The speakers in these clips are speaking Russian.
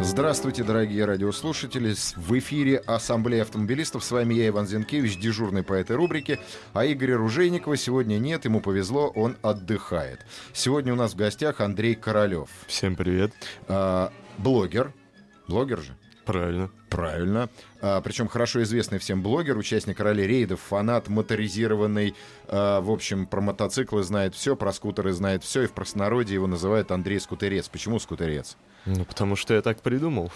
Здравствуйте, дорогие радиослушатели. В эфире Ассамблея автомобилистов. С вами я, Иван Зинкевич, дежурный по этой рубрике. А Игоря Ружейникова сегодня нет, ему повезло, он отдыхает. Сегодня у нас в гостях Андрей Королев. Всем привет. А, блогер. Блогер же? Правильно. Правильно. А, причем хорошо известный всем блогер, участник ралли рейдов, фанат моторизированный. А, в общем, про мотоциклы знает все, про скутеры знает все. И в простонародье его называют Андрей Скутерец. Почему Скутерец? Ну, потому что я так придумал.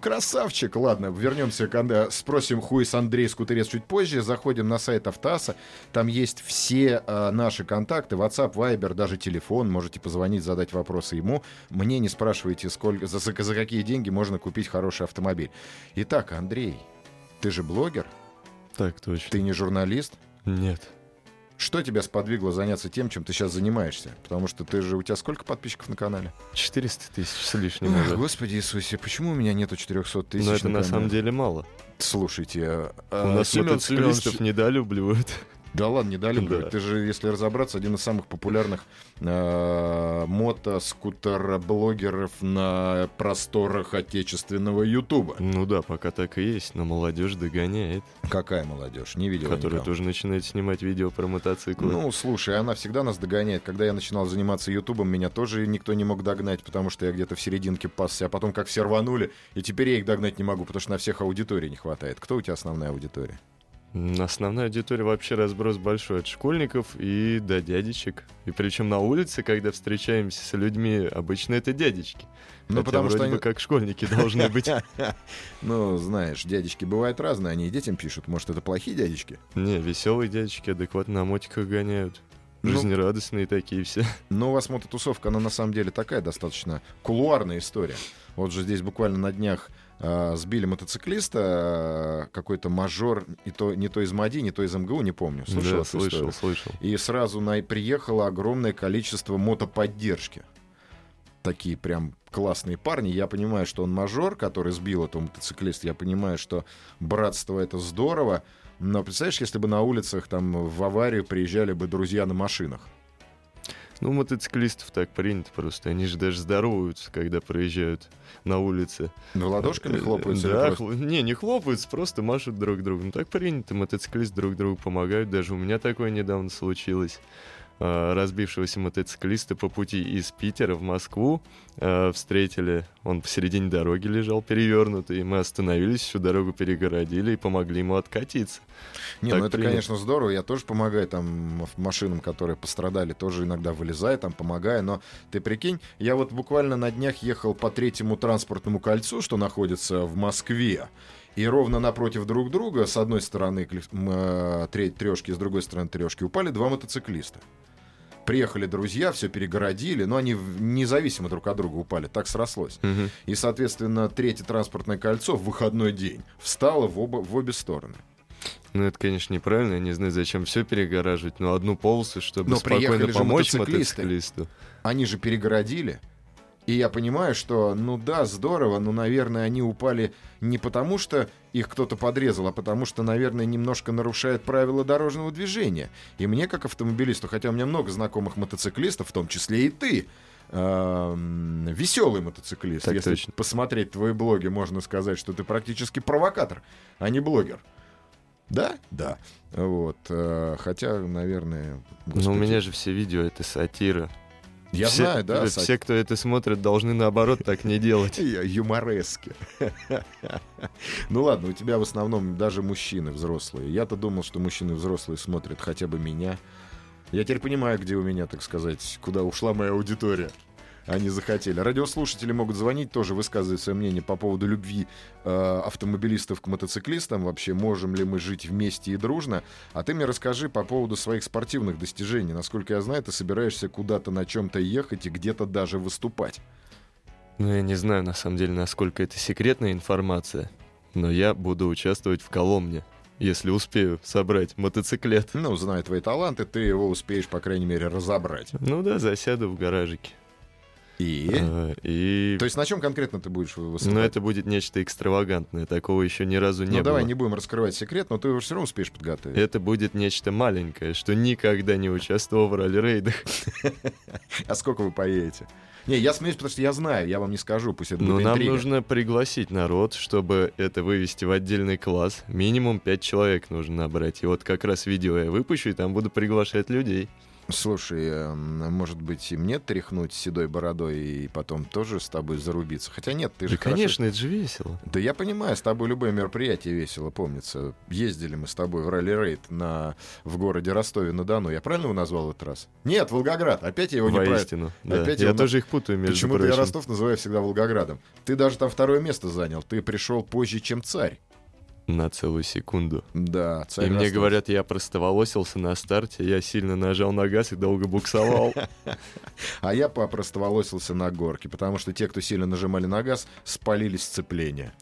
Красавчик. Ладно, вернемся, когда спросим хуй с Андрей Скутерец чуть позже. Заходим на сайт Автоаса. Там есть все э, наши контакты. WhatsApp, Viber, даже телефон. Можете позвонить, задать вопросы ему. Мне не спрашивайте, сколько, за, за какие деньги можно купить хороший автомобиль. Итак, Андрей, ты же блогер? Так точно. Ты не журналист? Нет. Что тебя сподвигло заняться тем, чем ты сейчас занимаешься? Потому что ты же... У тебя сколько подписчиков на канале? 400 тысяч с лишним Ах, уже. Господи Иисусе, почему у меня нету 400 тысяч Но это на канале? самом деле мало. Слушайте, а, У нас Семен мотоциклистов Семенович- недолюбливают. Да ладно, не дали бы. Да. Ты же, если разобраться, один из самых популярных э, мото-скутер-блогеров на просторах отечественного Ютуба. Ну да, пока так и есть, но молодежь догоняет, Какая молодежь? Не видел которая никого. тоже начинает снимать видео про мотоциклы. Ну, слушай, она всегда нас догоняет. Когда я начинал заниматься Ютубом, меня тоже никто не мог догнать, потому что я где-то в серединке пасся, а потом как все рванули, и теперь я их догнать не могу, потому что на всех аудитории не хватает. Кто у тебя основная аудитория? Основная аудитория вообще разброс большой от школьников и до дядечек. И причем на улице, когда встречаемся с людьми, обычно это дядечки. Ну, Хотя потому что вроде бы они- как школьники должны быть. Ну, знаешь, дядечки бывают разные, они и детям пишут. Может, это плохие дядечки? Не, веселые дядечки адекватно на мотиках гоняют. Ну. Жизнерадостные такие все. Но у вас мототусовка, она на самом деле такая достаточно кулуарная история. Вот же здесь буквально на днях сбили мотоциклиста, э, какой-то мажор, и то, не то из МАДИ, не то из МГУ, не помню. Слышал да, слышал, историю? слышал. И сразу на, приехало огромное количество мотоподдержки. Такие прям классные парни. Я понимаю, что он мажор, который сбил этого мотоциклиста. Я понимаю, что братство это здорово. Но представляешь, если бы на улицах там в аварию приезжали бы друзья на машинах. Ну, мотоциклистов так принято просто. Они же даже здороваются, когда проезжают на улице. Ну, ладошками Э, хлопаются Да, просто? хл- не, не хлопаются, просто машут друг другу. Ну, так принято, мотоциклисты друг другу помогают. Даже у меня такое недавно случилось. А, Разбившегося мотоциклиста по пути из Питера в Москву а, встретили. Он посередине дороги лежал перевернутый. Мы остановились, всю дорогу перегородили и помогли ему откатиться. Не, Так ну это, принято. конечно, здорово. Я тоже помогаю там машинам, которые пострадали, тоже иногда вылезаю, там помогаю. Но ты прикинь, я вот буквально на днях ехал по третьему транспортному кольцу, что находится в Москве. И ровно напротив друг друга, с одной стороны э, треть трешки, с другой стороны трешки, упали два мотоциклиста. Приехали друзья, все перегородили, но они независимо друг от друга упали, так срослось. И, соответственно, третье транспортное кольцо в выходной день встало в, оба, в обе стороны. Ну, это, конечно, неправильно. Я не знаю, зачем все перегораживать, но одну полосу, чтобы Но спокойно помочь мотоциклисты. мотоциклисту. они же перегородили. И я понимаю, что, ну да, здорово, но, наверное, они упали не потому, что их кто-то подрезал, а потому что, наверное, немножко нарушают правила дорожного движения. И мне, как автомобилисту, хотя у меня много знакомых мотоциклистов, в том числе и ты, веселый мотоциклист. Так Если точно. посмотреть твои блоги, можно сказать, что ты практически провокатор, а не блогер. Да? Да. Вот. э, Хотя, наверное... Но у господи, меня же все видео это сатира. Я все, знаю, да, Все, кто это смотрит, должны наоборот так не делать. Юморески. Ну ладно, у тебя в основном даже мужчины взрослые. Я-то думал, что мужчины взрослые смотрят хотя бы меня. Я теперь понимаю, где у меня, так сказать, куда ушла моя аудитория. Они захотели. Радиослушатели могут звонить, тоже высказывать свое мнение по поводу любви э, автомобилистов к мотоциклистам. Вообще, можем ли мы жить вместе и дружно? А ты мне расскажи по поводу своих спортивных достижений. Насколько я знаю, ты собираешься куда-то на чем-то ехать и где-то даже выступать. Ну, я не знаю, на самом деле, насколько это секретная информация, но я буду участвовать в Коломне, если успею собрать мотоциклет. Ну, зная твои таланты, ты его успеешь, по крайней мере, разобрать. Ну да, засяду в гаражике. И? А, и... То есть на чем конкретно ты будешь выступать? Ну, это будет нечто экстравагантное, такого еще ни разу не ну, было. давай не будем раскрывать секрет, но ты его все равно успеешь подготовить. Это будет нечто маленькое, что никогда не участвовал в ралли-рейдах. А сколько вы поедете? Не, я смеюсь, потому что я знаю, я вам не скажу, пусть это Но будет нам нужно пригласить народ, чтобы это вывести в отдельный класс. Минимум 5 человек нужно набрать. И вот как раз видео я выпущу, и там буду приглашать людей. Слушай, эм, может быть, и мне тряхнуть седой бородой и потом тоже с тобой зарубиться? Хотя нет, ты же Да, хорошо- конечно, это же весело. Да я понимаю, с тобой любое мероприятие весело, помнится. Ездили мы с тобой в ралли-рейд на... в городе Ростове-на-Дону. Я правильно его назвал этот раз? Нет, Волгоград. Опять я его неправильно... Воистину. Да. Опять я его тоже их путаю, между Почему-то я прочим. Ростов называю всегда Волгоградом. Ты даже там второе место занял. Ты пришел позже, чем царь. На целую секунду. Да, и мне говорят, я простоволосился на старте, я сильно нажал на газ и долго буксовал. А я попростоволосился на горке, потому что те, кто сильно нажимали на газ, спалили сцепление.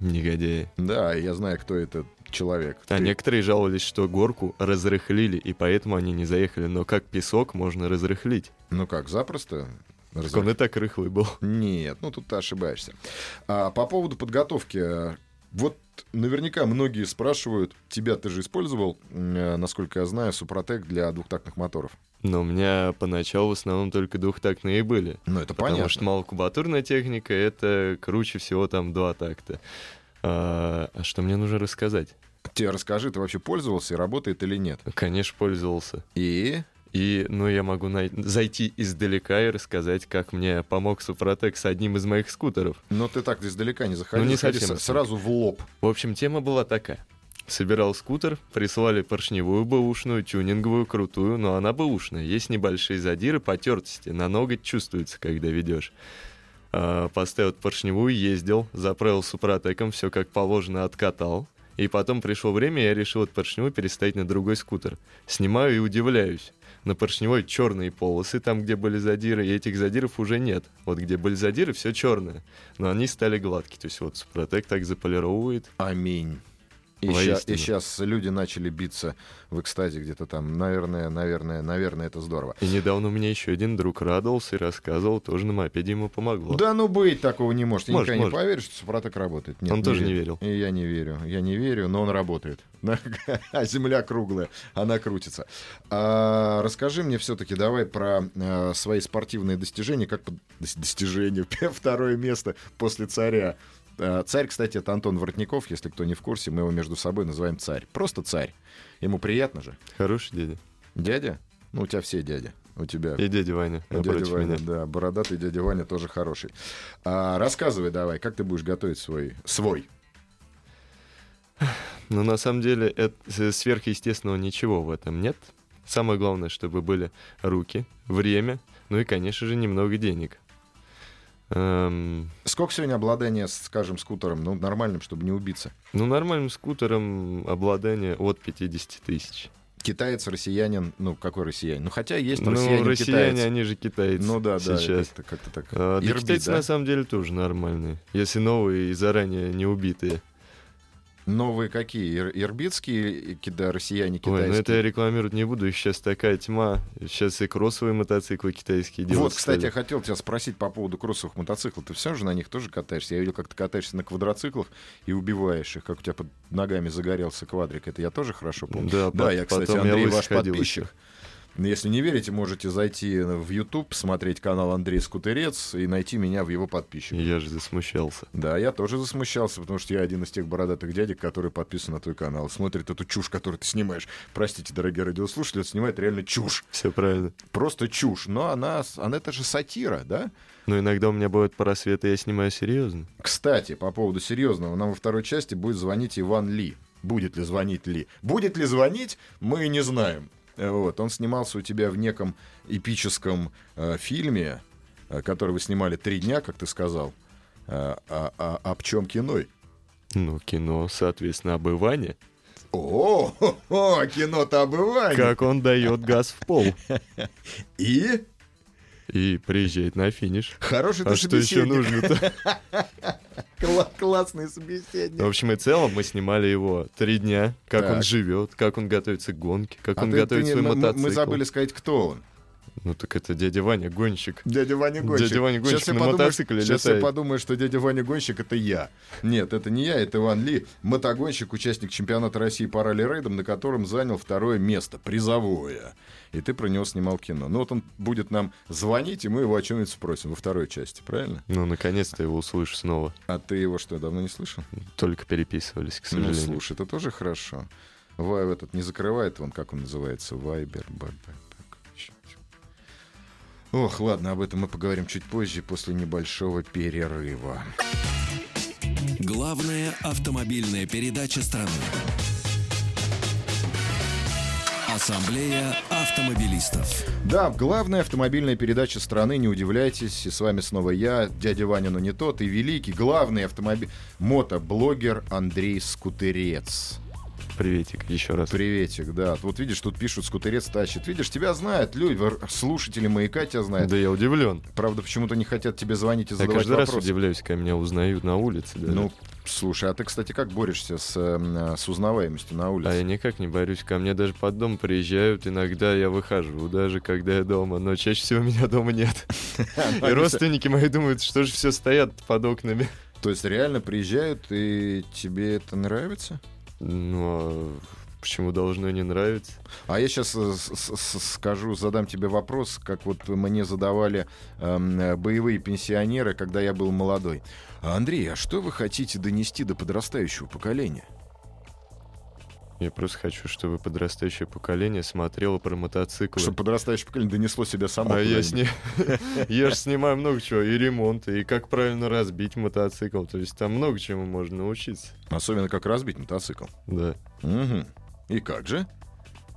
Негодяи. Да, я знаю, кто этот человек. А Ты- некоторые жаловались, что горку разрыхлили, и поэтому они не заехали. Но как песок можно разрыхлить? Ну как, запросто? Так он и так рыхлый был. Нет, ну тут ты ошибаешься. А, по поводу подготовки. Вот наверняка многие спрашивают, тебя ты же использовал, э, насколько я знаю, Супротек для двухтактных моторов. Но у меня поначалу в основном только двухтактные и были. Ну, это Потому понятно. что малокубатурная техника — это круче всего там два такта. А, а что мне нужно рассказать? Тебе расскажи, ты вообще пользовался и работает или нет? Конечно, пользовался. И? И, ну, я могу най- зайти издалека и рассказать, как мне помог Супротек с одним из моих скутеров. Но ты так издалека не заходи, Ну, не совсем с- сразу в лоб. В общем, тема была такая. Собирал скутер, прислали поршневую бэушную, тюнинговую, крутую, но она бэушная. Есть небольшие задиры, потертости, на ноготь чувствуется, когда ведешь. А, Поставил поршневую, ездил, заправил супротеком, все как положено, откатал. И потом пришло время, я решил от поршневой переставить на другой скутер. Снимаю и удивляюсь. На поршневой черные полосы, там, где были задиры, и этих задиров уже нет. Вот где были задиры, все черное. Но они стали гладкие. То есть вот Супротек так заполировывает. Аминь. И Воистину. сейчас люди начали биться в экстазе где-то там. Наверное, наверное, наверное, это здорово. И недавно у меня еще один друг радовался и рассказывал, тоже на мопеде ему помогло. Да ну быть такого не может. Я Может, никогда может. не поверю, что Супротек работает. Нет, Он тоже не верил. И я не верю. Я не верю, но он работает. А земля круглая, она крутится. А, расскажи мне все-таки, давай про э, свои спортивные достижения. Как под- дос- достижения? Второе место после царя. А, Царь, кстати, это Антон Воротников, если кто не в курсе, мы его между собой называем царь. Просто царь. Ему приятно же. Хороший дядя. Дядя? Ну, у тебя все дяди. У тебя И дядя Ваня, Дядя напротив Ваня, меня. да, бородатый дядя Ваня тоже хороший. А, рассказывай давай, как ты будешь готовить свой, свой. Но на самом деле это, э, сверхъестественного ничего в этом нет. Самое главное, чтобы были руки, время, ну и, конечно же, немного денег. Эм, Сколько сегодня обладания, с, скажем, скутером, ну, нормальным, чтобы не убиться? ну, нормальным скутером обладание от 50 тысяч. Китаец, россиянин, ну, какой россиянин? Ну, хотя есть Ну, россиянин, россияне, китаец. они же китайцы Ну да, да, сейчас. как-то, как-то так. А, да Ирби, китайцы да? на самом деле тоже нормальные, если новые и заранее не убитые. Новые какие? Ир- Ирбитские кида, россияне, Ой, ну китайские? это я рекламировать не буду, сейчас такая тьма. Сейчас и кроссовые мотоциклы китайские делают. Вот, кстати, стали. я хотел тебя спросить по поводу кроссовых мотоциклов. Ты все же на них тоже катаешься? Я видел, как ты катаешься на квадроциклах и убиваешь их, как у тебя под ногами загорелся квадрик. Это я тоже хорошо помню. Да, Да, я, кстати, я Андрей, лысый ваш подписчик. еще. Если не верите, можете зайти в YouTube, посмотреть канал Андрей Скутерец и найти меня в его подписчиках. Я же засмущался. Да, я тоже засмущался, потому что я один из тех бородатых дядек, который подписан на твой канал, смотрит эту чушь, которую ты снимаешь. Простите, дорогие радиослушатели, он снимает реально чушь. Все правильно. Просто чушь. Но она, она это же сатира, да? Но иногда у меня бывают просветы, я снимаю серьезно. Кстати, по поводу серьезного, нам во второй части будет звонить Иван Ли. Будет ли звонить Ли? Будет ли звонить, мы не знаем. Э, Вот, он снимался у тебя в неком эпическом э, фильме, э, который вы снимали три дня, как ты сказал. Э, а, а, об чем кино? Ну, кино, соответственно, об Иване. О, кино-то об Иване. Как он дает газ в пол. И? И приезжает на финиш. Хороший А ты что еще нужно-то? Кла- Классный собеседник. В общем и целом мы снимали его три дня, как он Так. живет, как он готовится к гонке, как А он ты- ты готовит не- свой мотоцикл. Мы забыли сказать, кто он. Ну так это дядя Ваня, гонщик. Дядя Ваня Гонщик. Дядя Ваня Гонщик Сейчас я на подумаю, мотоцикле Сейчас я летает. подумаю, что дядя Ваня Гонщик — это я. Нет, это не я, это Иван Ли, мотогонщик, участник чемпионата России по ралли-рейдам, на котором занял второе место, призовое. И ты про него снимал кино. Ну вот он будет нам звонить, и мы его о чем-нибудь спросим во второй части, правильно? Ну, наконец-то его услышу снова. А ты его что, давно не слышал? Только переписывались, к Ну, сожалению. слушай, это тоже хорошо. Вай этот не закрывает, он как он называется, Вайбер, Байбер. Ох, ладно, об этом мы поговорим чуть позже, после небольшого перерыва. Главная автомобильная передача страны. Ассамблея автомобилистов. Да, главная автомобильная передача страны, не удивляйтесь, и с вами снова я, дядя Ваня, но не тот, и великий, главный автомобиль, мотоблогер Андрей Скутерец. Приветик еще раз. Приветик, да. Вот видишь, тут пишут, Скутерец тащит. Видишь, тебя знают люди, слушатели «Маяка» тебя знают. Да я удивлен. Правда, почему-то не хотят тебе звонить и Я задавать каждый раз вопросы. удивляюсь, когда меня узнают на улице. даже. Ну, слушай, а ты, кстати, как борешься с, э, с узнаваемостью на улице? А я никак не борюсь. Ко мне даже под дом приезжают. Иногда я выхожу, даже когда я дома. Но чаще всего меня дома нет. И родственники мои думают, что же все стоят под окнами. То есть реально приезжают, и тебе это нравится? Ну, а почему должно не нравиться? А я сейчас скажу, задам тебе вопрос, как вот мне задавали эм, э, боевые пенсионеры, когда я был молодой. «А, Андрей, а что вы хотите донести до подрастающего поколения? Я просто хочу, чтобы подрастающее поколение смотрело про мотоциклы. Чтобы подрастающее поколение донесло себя само А я сни... я же снимаю много чего, и ремонт, и как правильно разбить мотоцикл. То есть там много чему можно научиться. Особенно как разбить мотоцикл. Да. Мгм. И как же?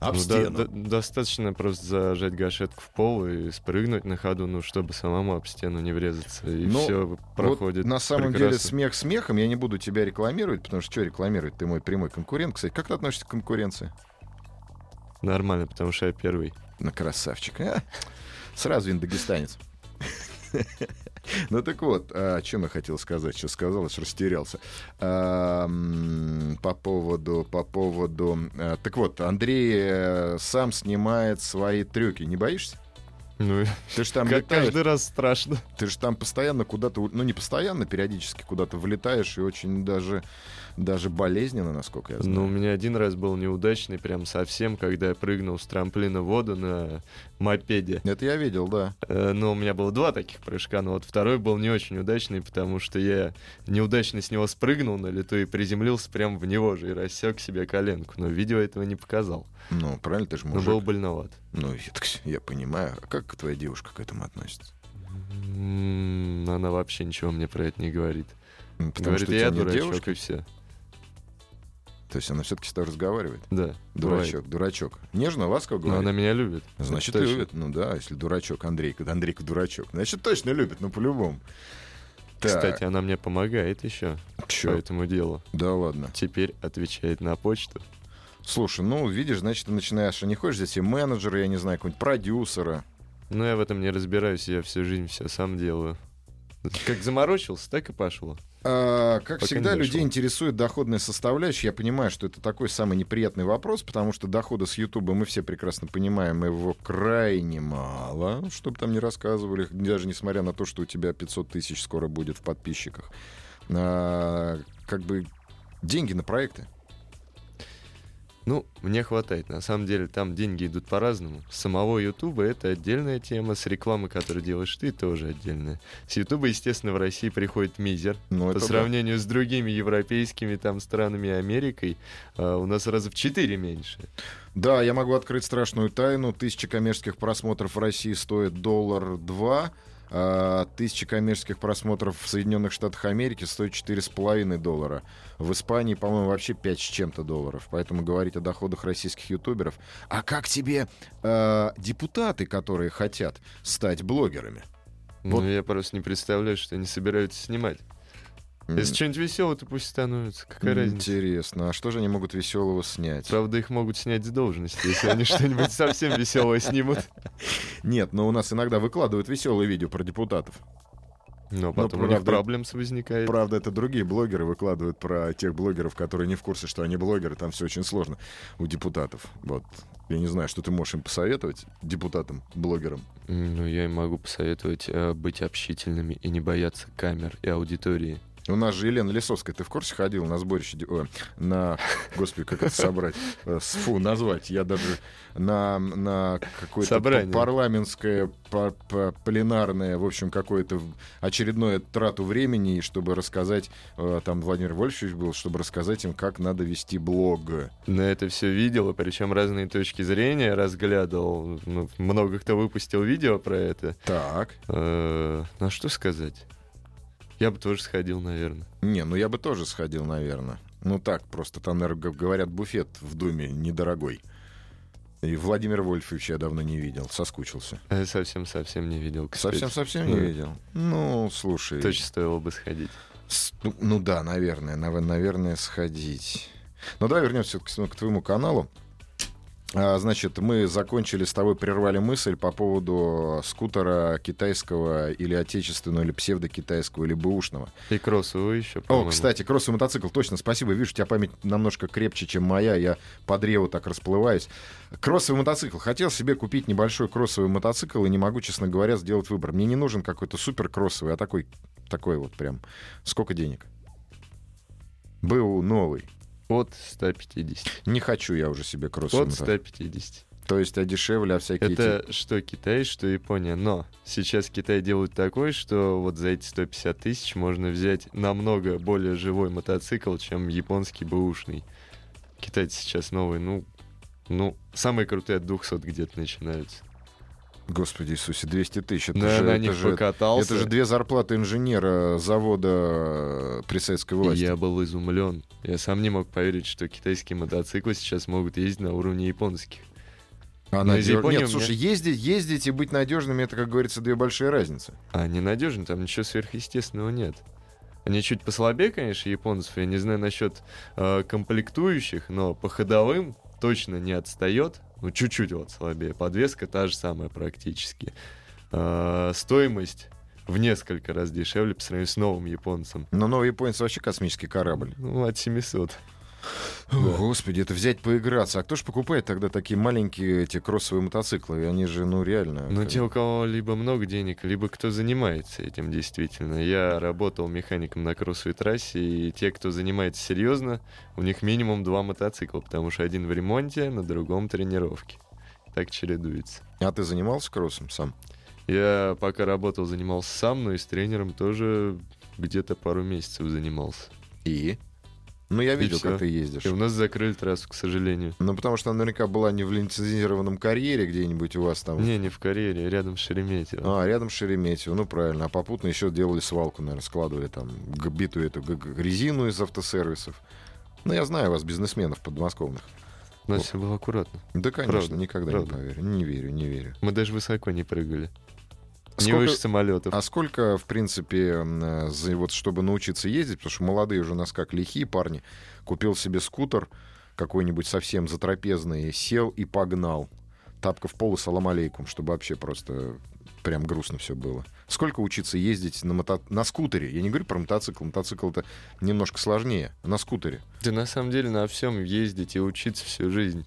Об Ну, да- стену. да- достаточно просто зажать гашетку в пол и спрыгнуть на ходу, ну, чтобы самому об стену не врезаться. И Ну, все проходит. Вот на самом деле прекрасно. смех смехом. Я не буду тебя рекламировать, потому что что рекламировать? Ты мой прямой конкурент. Кстати, как ты относишься к конкуренции? Нормально, потому что я первый. На красавчик. а? Сразу видно дагестанец. Ну так вот, а, о чем я хотел сказать? Что сказал, аж растерялся. А, По поводу, по поводу... а, Так вот, Андрей э, сам снимает свои трюки. Не боишься? Ну, Ты же там летаешь, каждый раз страшно. ты же там постоянно куда-то, ну не постоянно, периодически куда-то влетаешь и очень даже, даже болезненно, насколько я знаю. Ну, у меня один раз был неудачный, прям совсем, когда я прыгнул с трамплина в воду на мопеде. Это я видел, да. Э, Но у меня было два таких прыжка, но вот второй был не очень удачный, потому что я неудачно с него спрыгнул на лету и приземлился прямо в него же и рассек себе коленку. Но видео этого не показал. Ну, правильно, ты же Но мужик. был больноват. Ну, я, так я понимаю. А как твоя девушка к этому относится? Она вообще ничего мне про это не говорит. Потому говорит, что я дурачок девушки. и все. То есть она все-таки с тобой разговаривает. Да. Дурачок, дурачок. Нежно, ласково бывает. Но говорит. она меня любит. Значит, точно. любит. Ну да, если дурачок Андрей, когда Андрейка дурачок. Значит, точно любит, ну по-любому. Так, Кстати, она мне помогает еще по чё? этому делу. Да ладно. Теперь отвечает на почту. Слушай, ну, видишь, значит, ты начинаешь, а не хочешь здесь и менеджера, я не знаю, какого-нибудь продюсера. Но я в этом не разбираюсь, я всю жизнь все сам делаю. Как заморочился, так и пошло. А, как Пока всегда, людей интересует доходная составляющая. Я понимаю, что это такой самый неприятный вопрос, потому что дохода с Ютуба мы все прекрасно понимаем, его крайне мало, чтобы там не рассказывали, даже несмотря на то, что у тебя 500 тысяч скоро будет в подписчиках. А, как бы деньги на проекты. Ну, мне хватает. На самом деле, там деньги идут по-разному. С самого Ютуба это отдельная тема, с рекламы, которую делаешь ты, тоже отдельная. С Ютуба, естественно, в России приходит мизер. Ну, По это да. сравнению с другими европейскими там странами Америкой, а, у нас раза в четыре меньше. Да, я могу открыть страшную тайну. Тысяча коммерческих просмотров в России стоит доллар два. А Тысяча коммерческих просмотров в Соединенных Штатах Америки стоит четыре с половиной доллара. В Испании, по-моему, вообще 5 с чем-то долларов. Поэтому говорить о доходах российских ютуберов. А как тебе э, депутаты, которые хотят стать блогерами? Вот. Ну, я просто не представляю, что они собираются снимать. Если что-нибудь веселое, то пусть становится. Какая разница? Интересно, а что же они могут веселого снять? Правда, их могут снять с должности, если они что-нибудь совсем веселое снимут. Нет, но у нас иногда выкладывают веселые видео про депутатов. Но потом у них правда- проблем возникает. Правда, это другие блогеры выкладывают про тех блогеров, которые не в курсе, что они блогеры. Там все очень сложно у депутатов. Вот. Я не знаю, что ты можешь им посоветовать, депутатам, блогерам. Ну, я им могу посоветовать э, быть общительными и не бояться камер и аудитории. У нас же Елена Лисовская, ты в курсе ходила на сборище, ой, на, господи, как это собрать, Э, с- фу, назвать, я даже на, на какое-то парламентское, пленарное, в общем, какое-то очередное трату времени, чтобы рассказать, э, там Владимир Вольфович был, чтобы рассказать им, как надо вести блог. На это все видел, причем разные точки зрения разглядывал. Ну, много кто выпустил видео про это. Так. Э, Ну, а что сказать? Я бы тоже сходил, наверное. Не, ну я бы тоже сходил, наверное. Ну так, просто там, наверное, говорят, буфет в Думе недорогой. И Владимир Вольфович я давно не видел, соскучился. Я совсем-совсем не видел. Совсем-совсем не Да. видел. Ну, слушай. Точно стоило бы сходить. с- ну, ну да, наверное, нав- наверное, сходить. Ну давай вернемся к, к твоему каналу. А, значит, мы закончили с тобой, прервали мысль по поводу скутера китайского или отечественного, или псевдокитайского, или бэушного. И кроссовый еще, О, кстати, кроссовый мотоцикл, точно, спасибо. Вижу, у тебя память немножко крепче, чем моя. Я по древу так расплываюсь. Кроссовый мотоцикл. Хотел себе купить небольшой кроссовый мотоцикл и не могу, честно говоря, сделать выбор. Мне не нужен какой-то супер кроссовый, а такой, такой вот прям. Сколько денег? БУ новый. От 150. Не хочу я уже себе кроссовый От мотоцикл. 150. То есть, а дешевле, а всякие... эти- Это что Китай, что Япония. Но сейчас Китай делает такой, что вот за эти 150 тысяч можно взять намного более живой мотоцикл, чем японский бэушный. Китайцы сейчас новые, ну, ну, самые крутые от 200 где-то начинаются. Господи Иисусе, 200 тысяч. Это, Да, же, на это, них же, покатался. это же две зарплаты инженера завода э, при советской власти. я был изумлен. Я сам не мог поверить, что китайские мотоциклы сейчас могут ездить на уровне японских. А надё- Японии Нет, меня- слушай, ездить, ездить и быть надежными, это, как говорится, две большие разницы. А ненадежно, там ничего сверхъестественного нет. Они чуть послабее, конечно, японцев. Я не знаю насчет э, комплектующих, но по ходовым точно не отстает. Ну, чуть-чуть вот слабее. Подвеска та же самая практически. Э, стоимость в несколько раз дешевле по сравнению с новым японцем. Но новый японец вообще космический корабль. Ну, от 700. О, Господи, это взять поиграться. А кто же покупает тогда такие маленькие эти кроссовые мотоциклы? Они же, ну, реально... Ну, как- те, у кого либо много денег, либо кто занимается этим действительно. Я работал механиком на кроссовой трассе, и те, кто занимается серьезно, у них минимум два мотоцикла, потому что один в ремонте, на другом тренировке. Так чередуется. А ты занимался кроссом сам? Я пока работал, занимался сам, но и с тренером тоже где-то пару месяцев занимался. И? Ну, я видел, как ты ездишь. И у нас закрыли трассу, к сожалению. Ну, потому что она наверняка была не в лицензированном карьере где-нибудь у вас там. Не, не в карьере, рядом с Шереметьево. А, рядом с Шереметьево, ну правильно. А попутно еще делали свалку, наверное, складывали там битую эту резину из автосервисов. Ну, я знаю вас, бизнесменов подмосковных. Нас все было аккуратно. Да, конечно, Правда, никогда правда. не поверю. Не верю, не верю. Мы даже высоко не прыгали. Не Сколько- выше самолетов. А сколько, в принципе, э, за, вот, чтобы научиться ездить, потому что молодые уже у нас как лихие парни, купил себе скутер какой-нибудь совсем затрапезный, сел и погнал. Тапка в пол и салам алейкум, чтобы вообще просто прям грустно все было. Сколько учиться ездить на, мото... на скутере? Я не говорю про мотоцикл. Мотоцикл это немножко сложнее. На скутере. Да на самом деле на всем ездить и учиться всю жизнь.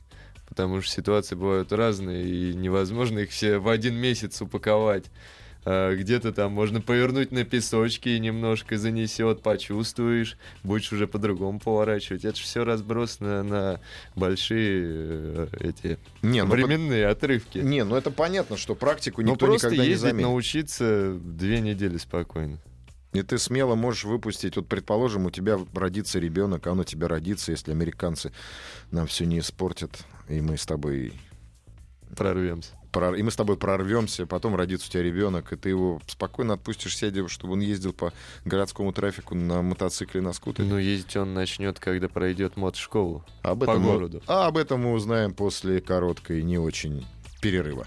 Потому что ситуации бывают разные, и невозможно их все в один месяц упаковать. А Где-то там можно повернуть на песочке и немножко занесет, почувствуешь, будешь уже по-другому поворачивать. Это же все разбросано на большие э, эти Не, ну, временные по- отрывки. не, ну это понятно, что практику Ну никто просто никогда не ездить, заменит. научиться две недели спокойно. И ты смело можешь выпустить, вот предположим, у тебя родится ребенок, а он у тебя родится, если американцы нам все не испортят, и мы с тобой Прорвемся. прор- и мы с тобой прорвемся, потом родится у тебя ребенок, и ты его спокойно отпустишь сядя, чтобы он ездил по городскому трафику на мотоцикле, на скутере. Ну, ездить он начнет, когда пройдет мотошколу. об по этом мы- городу. а об этом мы узнаем после короткой, не очень перерыва.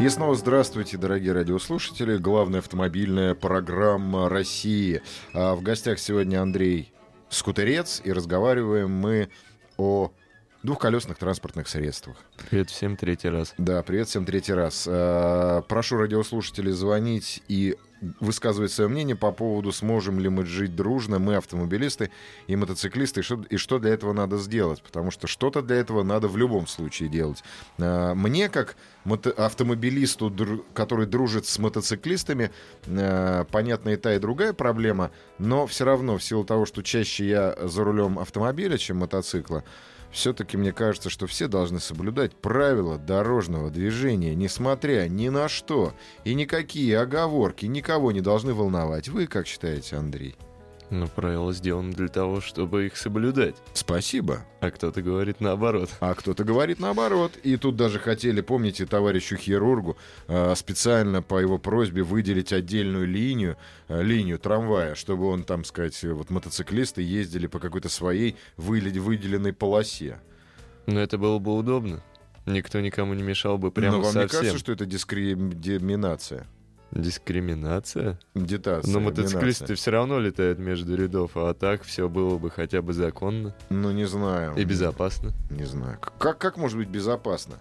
И снова здравствуйте, дорогие радиослушатели. Главная автомобильная программа России. А в гостях сегодня Андрей Скутерец. И разговариваем мы о двухколесных транспортных средствах. Привет всем третий раз. Да, привет всем третий раз. А, прошу радиослушателей звонить и высказывать свое мнение по поводу, сможем ли мы жить дружно, мы автомобилисты и мотоциклисты, и что, и что для этого надо сделать, потому что что-то для этого надо в любом случае делать. А, мне, как мото- автомобилисту, дру- который дружит с мотоциклистами, а, понятна и та, и другая проблема, но все равно, в силу того, что чаще я за рулем автомобиля, чем мотоцикла, все-таки мне кажется, что все должны соблюдать правила дорожного движения, несмотря ни на что. И никакие оговорки никого не должны волновать. Вы как считаете, Андрей? Но правила сделаны для того, чтобы их соблюдать. Спасибо. А кто-то говорит наоборот. А кто-то говорит наоборот. И тут даже хотели, помните, товарищу хирургу э, специально по его просьбе выделить отдельную линию, э, линию трамвая, чтобы он, там сказать, вот мотоциклисты ездили по какой-то своей выделе- выделенной полосе. Но это было бы удобно. Никто никому не мешал бы прямо Но вам не совсем. кажется, что это дискриминация? Дискриминация? Детация. Но мотоциклисты все равно летают между рядов, а так все было бы хотя бы законно Ну, не знаю. и безопасно. Не знаю. Как, как может быть безопасно?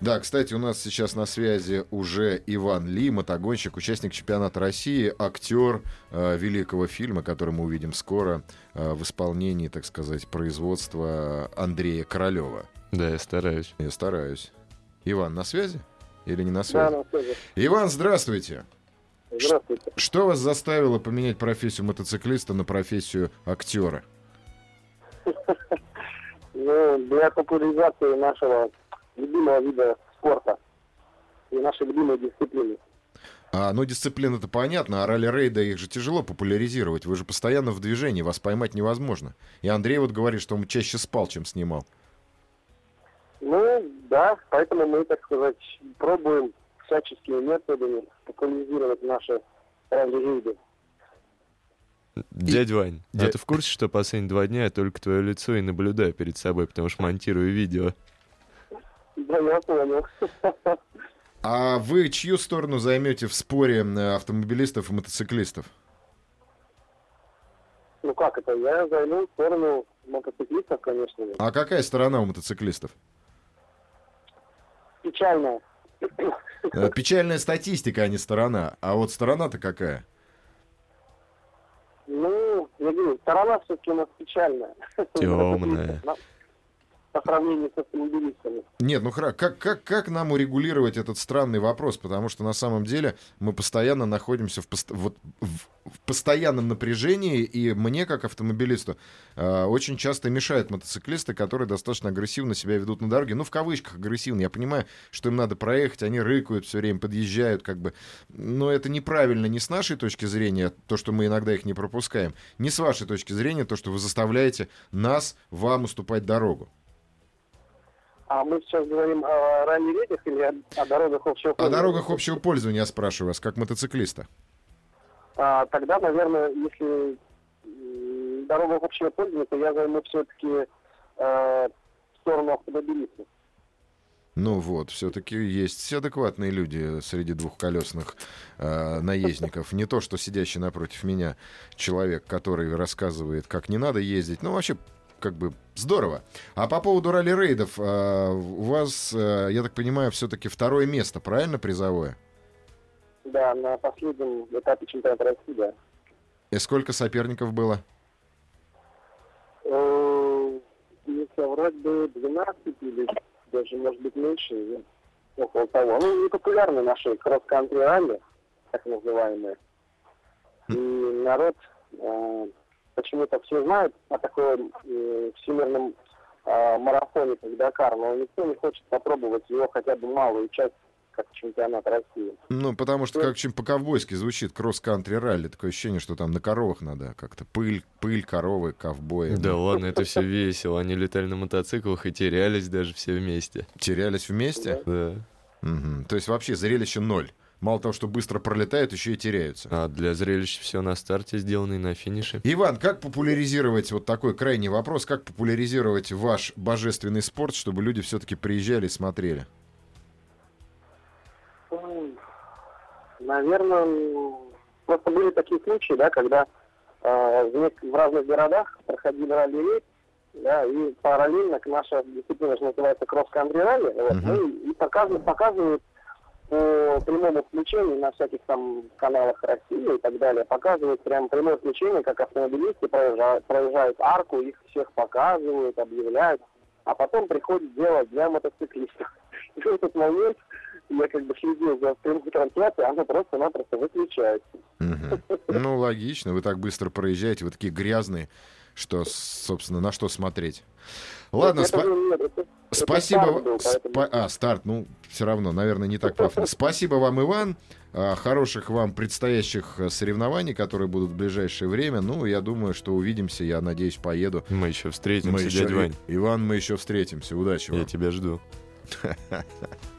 Да, кстати, у нас сейчас на связи уже Иван Ли, мотогонщик, участник чемпионата России, актер э, великого фильма, который мы увидим скоро э, в исполнении, так сказать, производства Андрея Королева. Да, я стараюсь. Я стараюсь. Иван, на связи? Или не на Да, связи? на связи. Иван, здравствуйте. Здравствуйте. Что вас заставило поменять профессию мотоциклиста на профессию актера? Ну, для популяризации нашего любимого вида спорта и нашей любимой дисциплины. А, ну, дисциплина-то понятно, а ралли-рейда их же тяжело популяризировать. Вы же постоянно в движении, вас поймать невозможно. И Андрей вот говорит, что он чаще спал, чем снимал. Да, поэтому мы, так сказать, пробуем всяческими методами популяризировать наши ралли-рейды. Дядь Вань, а ты в курсе, что последние два дня я только твое лицо и наблюдаю перед собой, потому что монтирую видео? Да, я понял. А вы чью сторону займете в споре э, автомобилистов и мотоциклистов? Ну как это? Я займу сторону мотоциклистов, конечно же. А какая сторона у мотоциклистов? Печально. Э, Печальная статистика, а не сторона. А вот сторона-то какая? Ну, я говорю, сторона все-таки у нас печальная. Темная. По сравнению с автомобилистами. Нет, ну как, как, как нам урегулировать этот странный вопрос? Потому что на самом деле мы постоянно находимся в, пост- вот, в- постоянном напряжении, и мне, как автомобилисту, э, очень часто мешают мотоциклисты, которые достаточно агрессивно себя ведут на дороге. Ну, в кавычках агрессивно. Я понимаю, что им надо проехать, они рыкают все время, подъезжают, как бы. Но это неправильно ни с нашей точки зрения, то, что мы иногда их не пропускаем, ни с вашей точки зрения, то, что вы заставляете нас, вам уступать дорогу. А мы сейчас говорим о ралли-рейдах или о, о дорогах общего О пользования? дорогах общего пользования я спрашиваю вас, как мотоциклиста. А, тогда, наверное, если дорога общего пользования, то я займу все-таки в сторону автомобилистов. Ну вот, все-таки есть все адекватные люди среди двухколесных э, наездников. Не то, что сидящий напротив меня человек, который рассказывает, как не надо ездить. Ну, вообще, как бы здорово. А по поводу ралли-рейдов, э, у вас, э, я так понимаю, все-таки второе место, правильно, призовое? Да, на последнем этапе чемпионата России, да. И сколько соперников было? Э, Если вроде бы 12 или даже, может быть, меньше, около того. Ну, не популярны наши кросс-кантри ралли, так называемые. И народ э, почему-то все знают о таком э, всемирном э, марафоне, как Дакар, но никто не хочет попробовать его хотя бы малую часть как чемпионат России. Ну, потому что как очень по-ковбойски звучит кросс-кантри ралли. Такое ощущение, что там на коровах надо как-то. Пыль, пыль, коровы, ковбои. Да ладно, это все весело. Они летали на мотоциклах и терялись даже все вместе. Терялись вместе? Да. То есть вообще зрелище ноль. Мало того, что быстро пролетают, еще и теряются. А для зрелища все на старте сделано и на финише. Иван, как популяризировать, вот такой крайний вопрос, как популяризировать ваш божественный спорт, чтобы люди все-таки приезжали и смотрели? Наверное, просто были такие случаи, да, когда э, в, в разных городах проходили ралли да, и параллельно к наша дисциплина же называется кросс-кантри ралли, вот, Мгм. ну, и показывают, показывают по прямому включению на всяких там каналах России и так далее, показывают прям прямое включение, как автомобилисты проезжают, проезжают арку, их всех показывают, объявляют, а потом приходит дело для мотоциклистов. И в этот момент я как бы следил за прямой трансляцией, она просто-напросто выключается. Ну, логично, вы так быстро проезжаете, вы такие грязные, что, собственно, на что смотреть. Ладно, Это спа- спасибо. старт был, спа- поэтому- А, старт, ну, все равно, наверное, не так пафосно. Спасибо вам, Иван. А, Хороших вам предстоящих э, соревнований, которые будут в ближайшее время. Ну, я думаю, что увидимся. Я надеюсь, поеду. Мы еще встретимся, Мы еще- дядя Вань. Иван, мы еще встретимся. Удачи вам. Я тебя жду.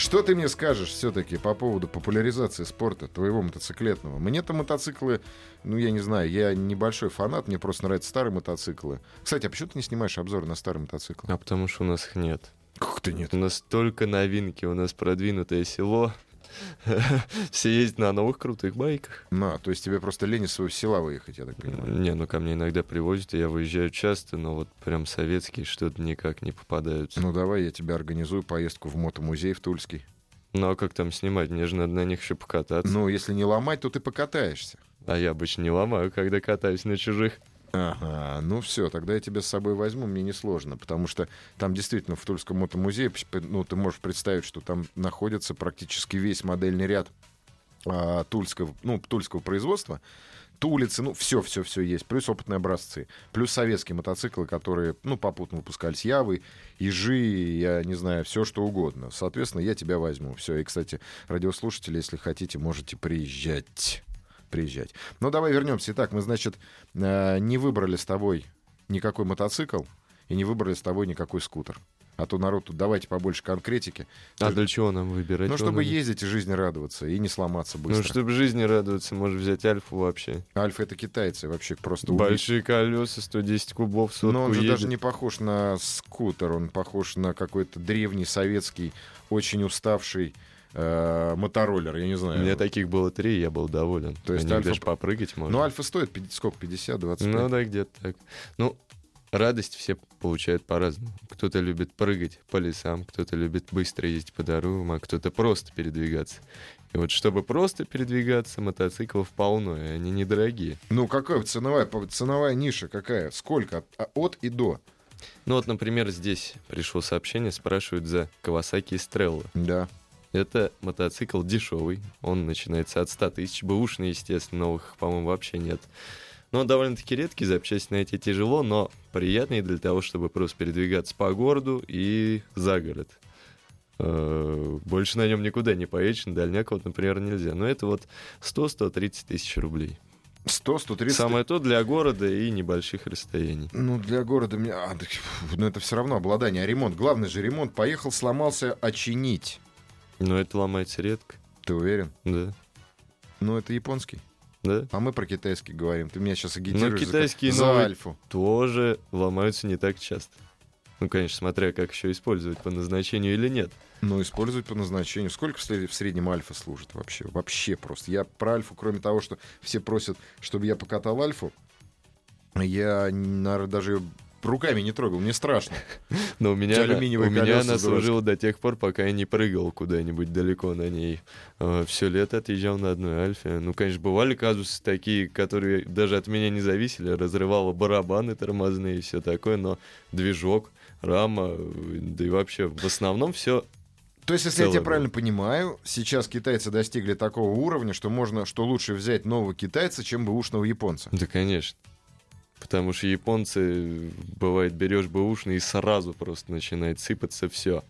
Что ты мне скажешь все-таки по поводу популяризации спорта твоего мотоциклетного? Мне-то мотоциклы, ну, я не знаю, я небольшой фанат, мне просто нравятся старые мотоциклы. Кстати, а почему ты не снимаешь обзоры на старые мотоциклы? А потому что у нас их нет. Как-то нет. У нас только новинки, у нас продвинутое село. Все ездят на новых крутых байках. На, то есть тебе просто лень из своего села выехать, я так понимаю. Не, ну ко мне иногда привозят, и я выезжаю часто, но вот прям советские что-то никак не попадаются. Ну, давай я тебе организую поездку в мотомузей в Тульский. Ну а как там снимать? Мне же надо на них еще покататься. Ну, если не ломать, то ты покатаешься. А я обычно не ломаю, когда катаюсь на чужих. Ага, ну все, тогда я тебя с собой возьму, мне несложно, потому что там действительно в Тульском мотомузее, ну, ты можешь представить, что там находится практически весь модельный ряд а, тульского, ну, тульского производства, Тулицы, ну, все-все-все есть, плюс опытные образцы, плюс советские мотоциклы, которые, ну, попутно выпускались, Явы, Ижи, я не знаю, все что угодно. Соответственно, я тебя возьму. Все, и, кстати, радиослушатели, если хотите, можете приезжать приезжать. Ну, давай вернемся. Итак, мы, значит, э, не выбрали с тобой никакой мотоцикл и не выбрали с тобой никакой скутер. А то народ тут давайте побольше конкретики. А Ты- для чего нам выбирать? ну, чтобы надо? ездить и жизни радоваться, и не сломаться Ну, быстро. чтобы жизни радоваться, можно взять Альфу вообще. Альфа — это китайцы, вообще просто убить. Большие колеса, 110 кубов, сотку Но он же едет. даже не похож на скутер, он похож на какой-то древний советский, очень уставший э, мотороллер, я не У знаю. меня таких было три, я был доволен. То есть Альфа даже попрыгать можно. Ну, Альфа стоит 50, сколько, 50, 25? Ну да, где-то так. Ну, радость все получают по-разному. Кто-то любит прыгать по лесам, кто-то любит быстро ездить по дорогам, а кто-то просто передвигаться. И вот чтобы просто передвигаться, мотоциклов полно, и они недорогие. Ну, какая ценовая, ценовая ниша какая? Сколько? От, а- от и до? Ну вот, например, здесь пришло сообщение, спрашивают за Kawasaki Estrella. Да. Это мотоцикл дешевый, он начинается от 100 тысяч, бэушный, естественно, новых, по-моему, вообще нет. Но довольно-таки редкий, запчасти найти тяжело, но приятный для того, чтобы просто передвигаться по городу и за город. Э, Больше на нем никуда не поедешь, на дальняк вот, например, нельзя. Но это вот 100-130 тысяч рублей. 100, 130. Самое то для города и небольших расстояний. Ну, для города... мне- А, ну, это все равно обладание. А ремонт? Главный же ремонт. Поехал, сломался, очинить. Но это ломается редко, Ты уверен? да. Ну, это японский. Да? А мы про китайский говорим. Ты меня сейчас Ну, агитируешь за- китайские за, новые Альфу. тоже ломаются не так часто. Ну, конечно, смотря как еще использовать по назначению или нет. Ну, использовать по назначению. Сколько в сред- в среднем Альфа служит вообще? Вообще просто. Я про Альфу, кроме того, что все просят, чтобы я покатал Альфу, я, наверное, даже руками не трогал. Мне страшно. Но у меня, у меня она служила до тех пор, пока я не прыгал куда-нибудь далеко на ней. все лето отъезжал на одной Альфе. Ну, конечно, бывали казусы такие, которые даже от меня не зависели. Разрывало барабаны тормозные и все такое, но движок, рама, да и вообще в основном все То есть, если я тебя правильно понимаю, сейчас китайцы достигли такого уровня, что можно, что лучше взять нового китайца, чем бэушного японца. Да, конечно. Потому что японцы, бывает, берешь бэушный и сразу просто начинает сыпаться все.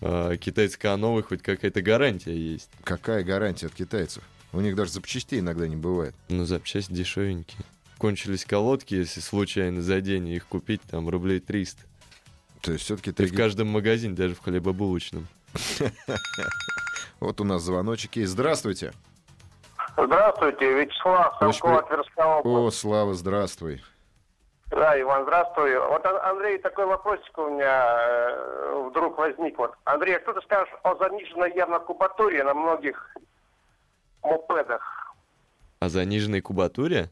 А китайская новой хоть какая-то гарантия есть. Какая гарантия от китайцев? У них даже запчастей иногда не бывает. Ну, запчасти дешевенькие. Кончились колодки, если случайно за день их купить, там рублей 300. То есть все-таки Ты ты... в каждом магазине, даже в хлебобулочном. Вот у нас звоночек есть. Здравствуйте. Здравствуйте, Вячеслав, Самкова, при- Тверская О, область. Слава, здравствуй. Да, Иван, здравствуй. Вот, А- Андрей, такой вопросик у меня э, вдруг возник. Вот. Андрей, а что ты скажешь о заниженной явно кубатуре на многих мопедах? А заниженной кубатуре?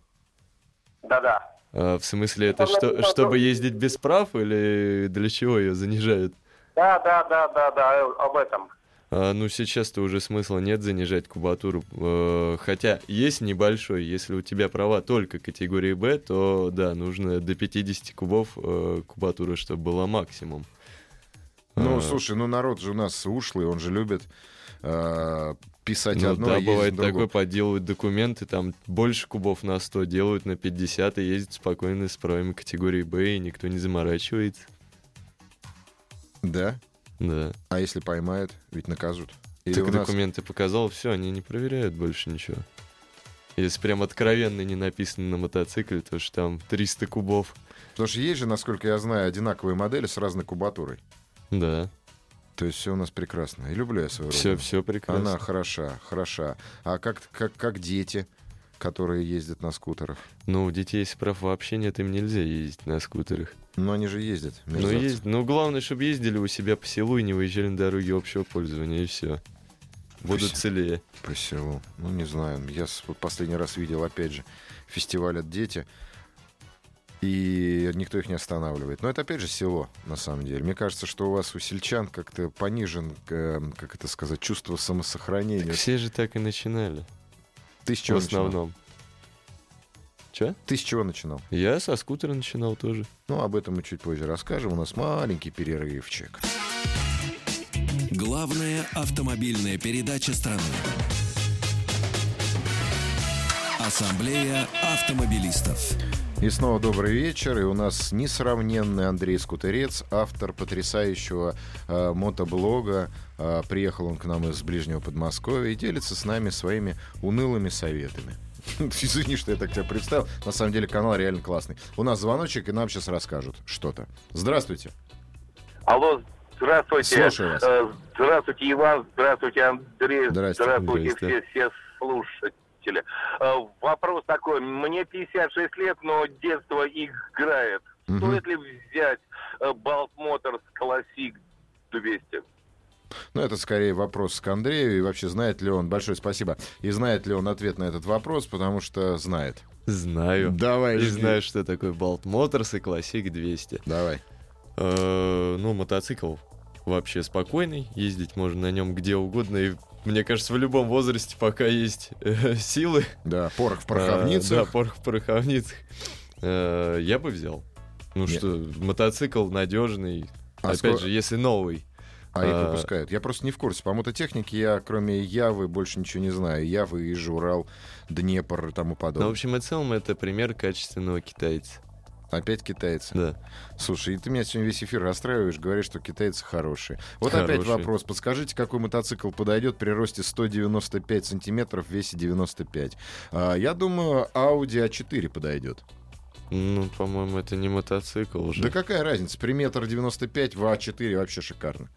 Да-да. А, в смысле, это Ну, что, ну, чтобы ну, ездить без прав или для чего ее занижают? Да, да, да, да, да, об этом. А, ну, сейчас-то уже смысла нет занижать кубатуру. Э, Хотя есть небольшой. Если у тебя права только категории Б, то да, нужно до 50 кубов э, кубатуры, чтобы была максимум. Ну, А, слушай, ну народ же у нас ушлый, он же любит э, писать ну одно, да, а бывает другое. такое, подделывают документы, там больше кубов на 100 делают, на 50 и ездят спокойно с правами категории Б, и никто не заморачивается. Да? Да. А если поймают, ведь накажут. Или так нас- документы показал, все, они не проверяют больше ничего. Если прям откровенно не написано на мотоцикле, то что там 300 кубов. Потому что есть же, насколько я знаю, одинаковые модели с разной кубатурой. Да, То есть все у нас прекрасно. И люблю я свою все, родину. все прекрасно. Она хороша, хороша. А как, как, как дети, которые ездят на скутерах? Ну, у детей, если прав вообще нет, им нельзя ездить на скутерах. Но они же ездят. Ну, есть, ну, главное, чтобы ездили у себя по селу и не выезжали на дороги общего пользования, и все. Будут Спасибо. целее. По селу. Ну, не знаю. Я с- последний раз видел, опять же, фестиваль от дети. И никто их не останавливает. Но это, опять же, село, на самом деле. Мне кажется, что у вас, у сельчан, как-то понижен, э, как это сказать, чувство самосохранения. Так все же так и начинали. Ты с чего в основном. Че? начинал? Ты с чего начинал? Я со скутера начинал тоже. Ну, об этом мы чуть позже расскажем. У нас маленький перерывчик. Главная автомобильная передача страны. Ассамблея автомобилистов. И снова добрый вечер. И у нас несравненный Андрей Скутерец, автор потрясающего э, мотоблога. Э, приехал он к нам из ближнего Подмосковья и делится с нами своими унылыми советами. Извини, что я так тебя представил. На самом деле канал реально классный. У нас звоночек, и нам сейчас расскажут что-то. Здравствуйте. Алло, здравствуйте. Слушаю вас. Э, Здравствуйте, Иван. Здравствуйте, Андрей. Здрасте. Здравствуйте, Здрасте. все, все слушатели. Э, Вопрос такой. Мне 56 лет, но детство играет. Стоит ли взять э, Balt Motors Classic 200? Ну, это скорее вопрос к Андрею. И вообще, знает ли он... Большое спасибо. И знает ли он ответ на этот вопрос, потому что знает. Знаю. Давай, И знаю, что такое Balt Motors и Classic 200. Давай. Э, Ну, мотоцикл вообще спокойный, ездить можно на нем где угодно. И мне кажется, в любом возрасте, пока есть э, силы, Да, порох в э, пороховницах. да, порох в пороховницах, э, я бы взял. Ну Нет. что, мотоцикл надежный. А Опять сколько- же, если новый. А их А, выпускают. Я просто не в курсе. По мототехнике я, кроме Явы, больше ничего не знаю. Явы, и Урал, Днепр и тому Ну, в подобное. общем и целом, это пример качественного китайца. Опять китайцы. Да. Слушай, и ты меня сегодня весь эфир расстраиваешь, говоришь, что китайцы хорошие. Вот опять Хорошие. вопрос. Подскажите, какой мотоцикл подойдет при росте 195 сантиметров, весе 95? А, я думаю, Audi A4 подойдет. Ну, по-моему, это не мотоцикл уже. Да какая разница? При метр 95 в А4 вообще шикарно.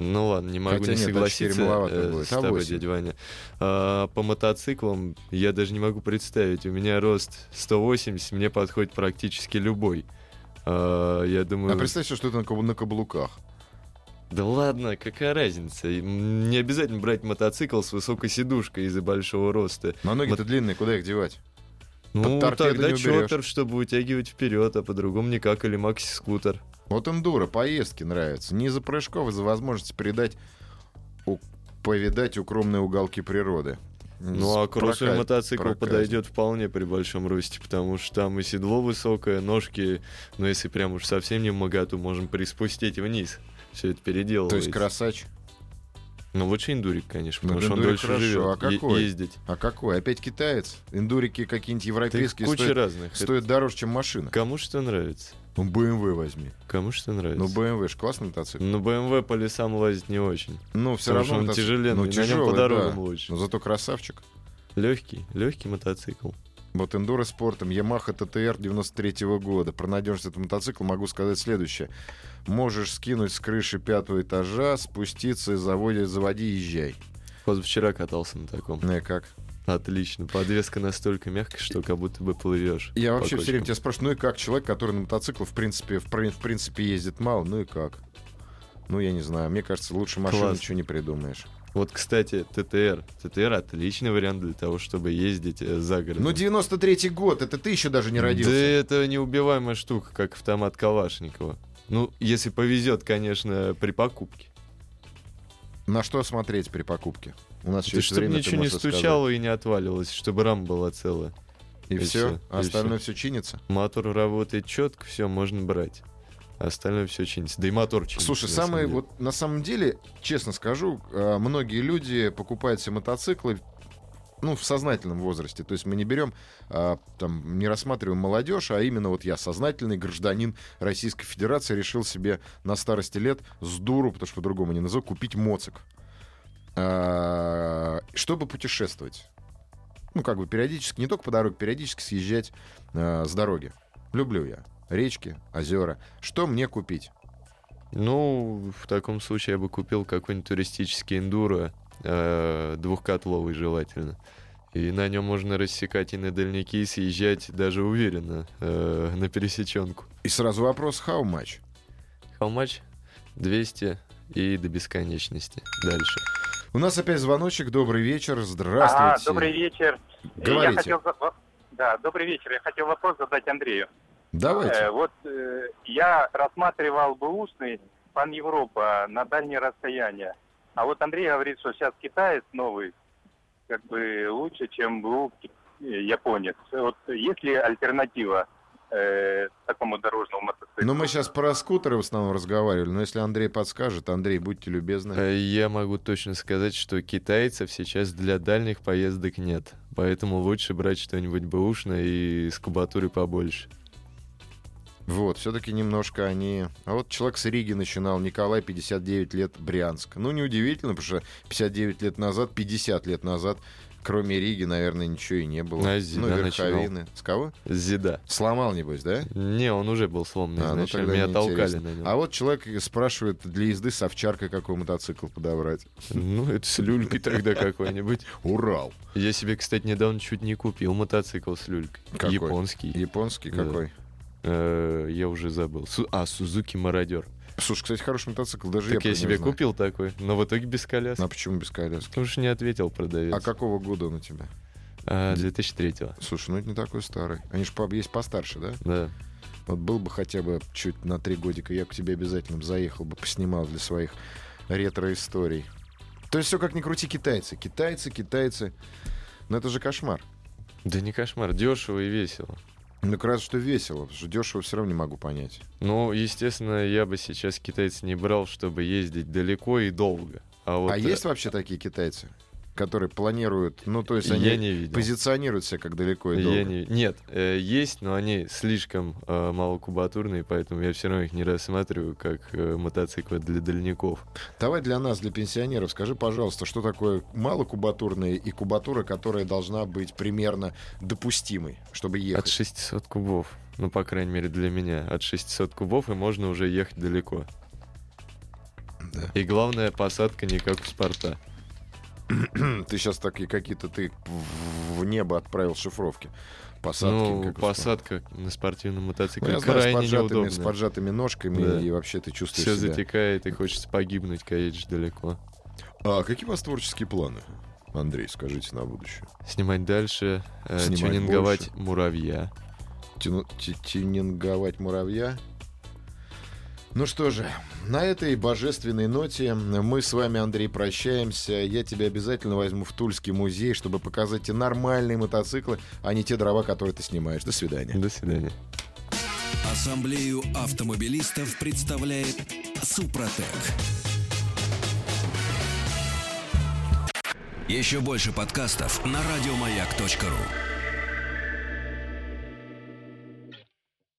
Ну ладно, не могу Хотя не нет, согласиться А4 маловато э, будет. с тобой, А8. дядя Ваня. А, по мотоциклам я даже не могу представить. У меня рост 180, мне подходит практически любой. А, я думаю... А представь что это на на каблуках. Да ладно, какая разница? Не обязательно брать мотоцикл с высокой сидушкой из-за большого роста. Но ноги-то длинные, куда их девать? Ну, тогда чоппер, чтобы вытягивать вперед, а по-другому никак, или макси-скутер. Вот эндуро, поездки нравятся. Не из-за прыжков, а за возможность передать, у- повидать укромные уголки природы. Ну, а кроссовый Прокат- мотоцикл прокатит. подойдет вполне при большом росте, потому что там и седло высокое, ножки, но если прям уж совсем не в моготу, можем приспустить вниз. Все это То переделывается. есть красач. Ну, лучше индурик, конечно, Ну, потому что он дольше хорошо, живет. а какой? ездить. А какой? Опять китаец? Индурики какие-нибудь европейские стоят, разных. Стоят дороже, чем машина. Кому что нравится? Ну, BMW возьми. Кому что нравится? Ну, BMW ж классный мотоцикл. Ну, BMW по лесам лазить не очень. Ну, все равно он мотоцикл- тяжеленный, ну, и на нем тяжелый, по дорогам да. лучше. Но зато красавчик. Легкий, легкий мотоцикл. Вот эндуро спортом Yamaha TTR 93 года. Про надежность этого мотоцикла могу сказать следующее. Можешь скинуть с крыши пятого этажа, спуститься и заводи, заводи, езжай. Позавчера катался на таком. Ну и как? Отлично. Подвеска настолько мягкая, что как будто бы плывешь. Я вообще все время тебя спрашиваю, ну и как человек, который на мотоцикле в принципе, в, в принципе ездит мало, ну и как? Ну, я не знаю. Мне кажется, лучше машины Класс. ничего не придумаешь. Вот, кстати, ТТР. ТТР отличный вариант для того, чтобы ездить э, за городом. Ну, 93-й год, это ты еще даже не родился. Да это неубиваемая штука, как автомат Калашникова. Ну, если повезет, конечно, при покупке. На что смотреть при покупке? У нас еще чтобы время, ничего не стучало и не отваливалось, чтобы рама была целая. И, и все? всё, А и остальное все чинится? Мотор работает четко, все можно брать. А Остальное все чинится. Да и мотор чинится. Слушай, на самом самое вот на самом деле, честно скажу, э, многие люди покупают себе мотоциклы ну, в сознательном возрасте. То есть мы не берем, а, там, не рассматриваем молодежь, а именно вот я, сознательный гражданин Российской Федерации, решил себе на старости лет с дуру, потому что по-другому не назову, купить моцик. А, чтобы путешествовать. Ну, как бы периодически, не только по дороге, периодически съезжать а, с дороги. Люблю я. Речки, озера. Что мне купить? Ну, в таком случае я бы купил какой-нибудь туристический эндуро, двухкотловый желательно. И на нем можно рассекать и на дальники, и съезжать даже уверенно э, на пересеченку. И сразу вопрос, how much? How much? 200 и до бесконечности. Дальше. У нас опять звоночек. Добрый вечер. Здравствуйте. Ага, добрый вечер. Говорите. Я хотел... Да, добрый вечер. Я хотел вопрос задать Андрею. Давайте. Э, вот э, я рассматривал бэушный пан Европа на дальние расстояния. А вот Андрей говорит, что сейчас китаец новый, как бы лучше, чем э, японец. Вот есть ли альтернатива э, такому дорожному мотоциклу? Ну, мы сейчас про скутеры в основном разговаривали, но если Андрей подскажет, Андрей, будьте любезны. Э, Я могу точно сказать, что китайцев сейчас для дальних поездок нет. Поэтому лучше брать что-нибудь бэушное и с кубатурой побольше. Вот, все-таки немножко они... А вот человек с Риги начинал, Николай, 59 лет, Брянск. Ну, неудивительно, потому что 59 лет назад, 50 лет назад, кроме Риги, наверное, ничего и не было. А с ну, Зида верховины. С кого? Зида. Сломал, небось, да? Не, он уже был сломанный А, ну тогда Меня толкали на нем. А вот человек спрашивает, для езды с овчаркой какой мотоцикл подобрать. Ну, это с люлькой тогда какой-нибудь. Урал. Я себе, кстати, недавно чуть не купил мотоцикл с люлькой. Какой? Японский. Японский какой? Э, Я уже забыл. А, Сузуки Мародер. Слушай, кстати, хороший мотоцикл, даже Так я я себе знаю. купил такой, но в итоге без коляски. А почему без коляски? Потому что не ответил продавец. А какого года он у тебя? А, 2003-го. Слушай, ну это не такой старый. Они же есть постарше, да? Да. Вот был бы хотя бы чуть на три годика, я к тебе обязательно заехал бы, поснимал для своих ретро-историй. То есть все как ни крути китайцы. Китайцы, китайцы. Но это же кошмар. Да не кошмар, дешево и весело. Ну, как раз что весело, потому что дешево все равно не могу понять. Ну, естественно, я бы сейчас китайца не брал, чтобы ездить далеко и долго. А, вот, а есть вообще такие китайцы, которые планируют, ну, то есть я они не видел. позиционируют себя как далеко и долго? Я не... Нет, э, есть, но они слишком э, малокубатурные, поэтому я все равно их не рассматриваю как э, мотоциклы для дальников. Давай для нас, для пенсионеров, скажи, пожалуйста, что такое малокубатурная и кубатура, которая должна быть примерно допустимой, чтобы От ехать? 600 кубов. Ну, по крайней мере, для меня. От 600 кубов, и можно уже ехать далеко. Да. И главное, посадка не как у спорта. Ты сейчас такие какие-то ты в- небо отправил шифровки. Посадки. ну, посадка на спортивном Ну, мотоцикле я знаю, с поджатыми, с неудобная. поджатыми ножками, Да. и вообще ты Все чувствуешь себя. затекает, и хочется погибнуть, когда едешь далеко. А какие у вас творческие планы, Андрей, скажите на будущее? Снимать дальше, э, Снимать тюнинговать больше. муравья. Тю- Тюнинговать муравья? Ну что же, на этой божественной ноте мы с вами, Андрей, прощаемся. Я тебя обязательно возьму в Тульский музей, чтобы показать тебе нормальные мотоциклы, а не те дрова, которые ты снимаешь. До свидания. До свидания. Ассамблею автомобилистов представляет Супротек. Еще больше подкастов на радиомаяк.ру.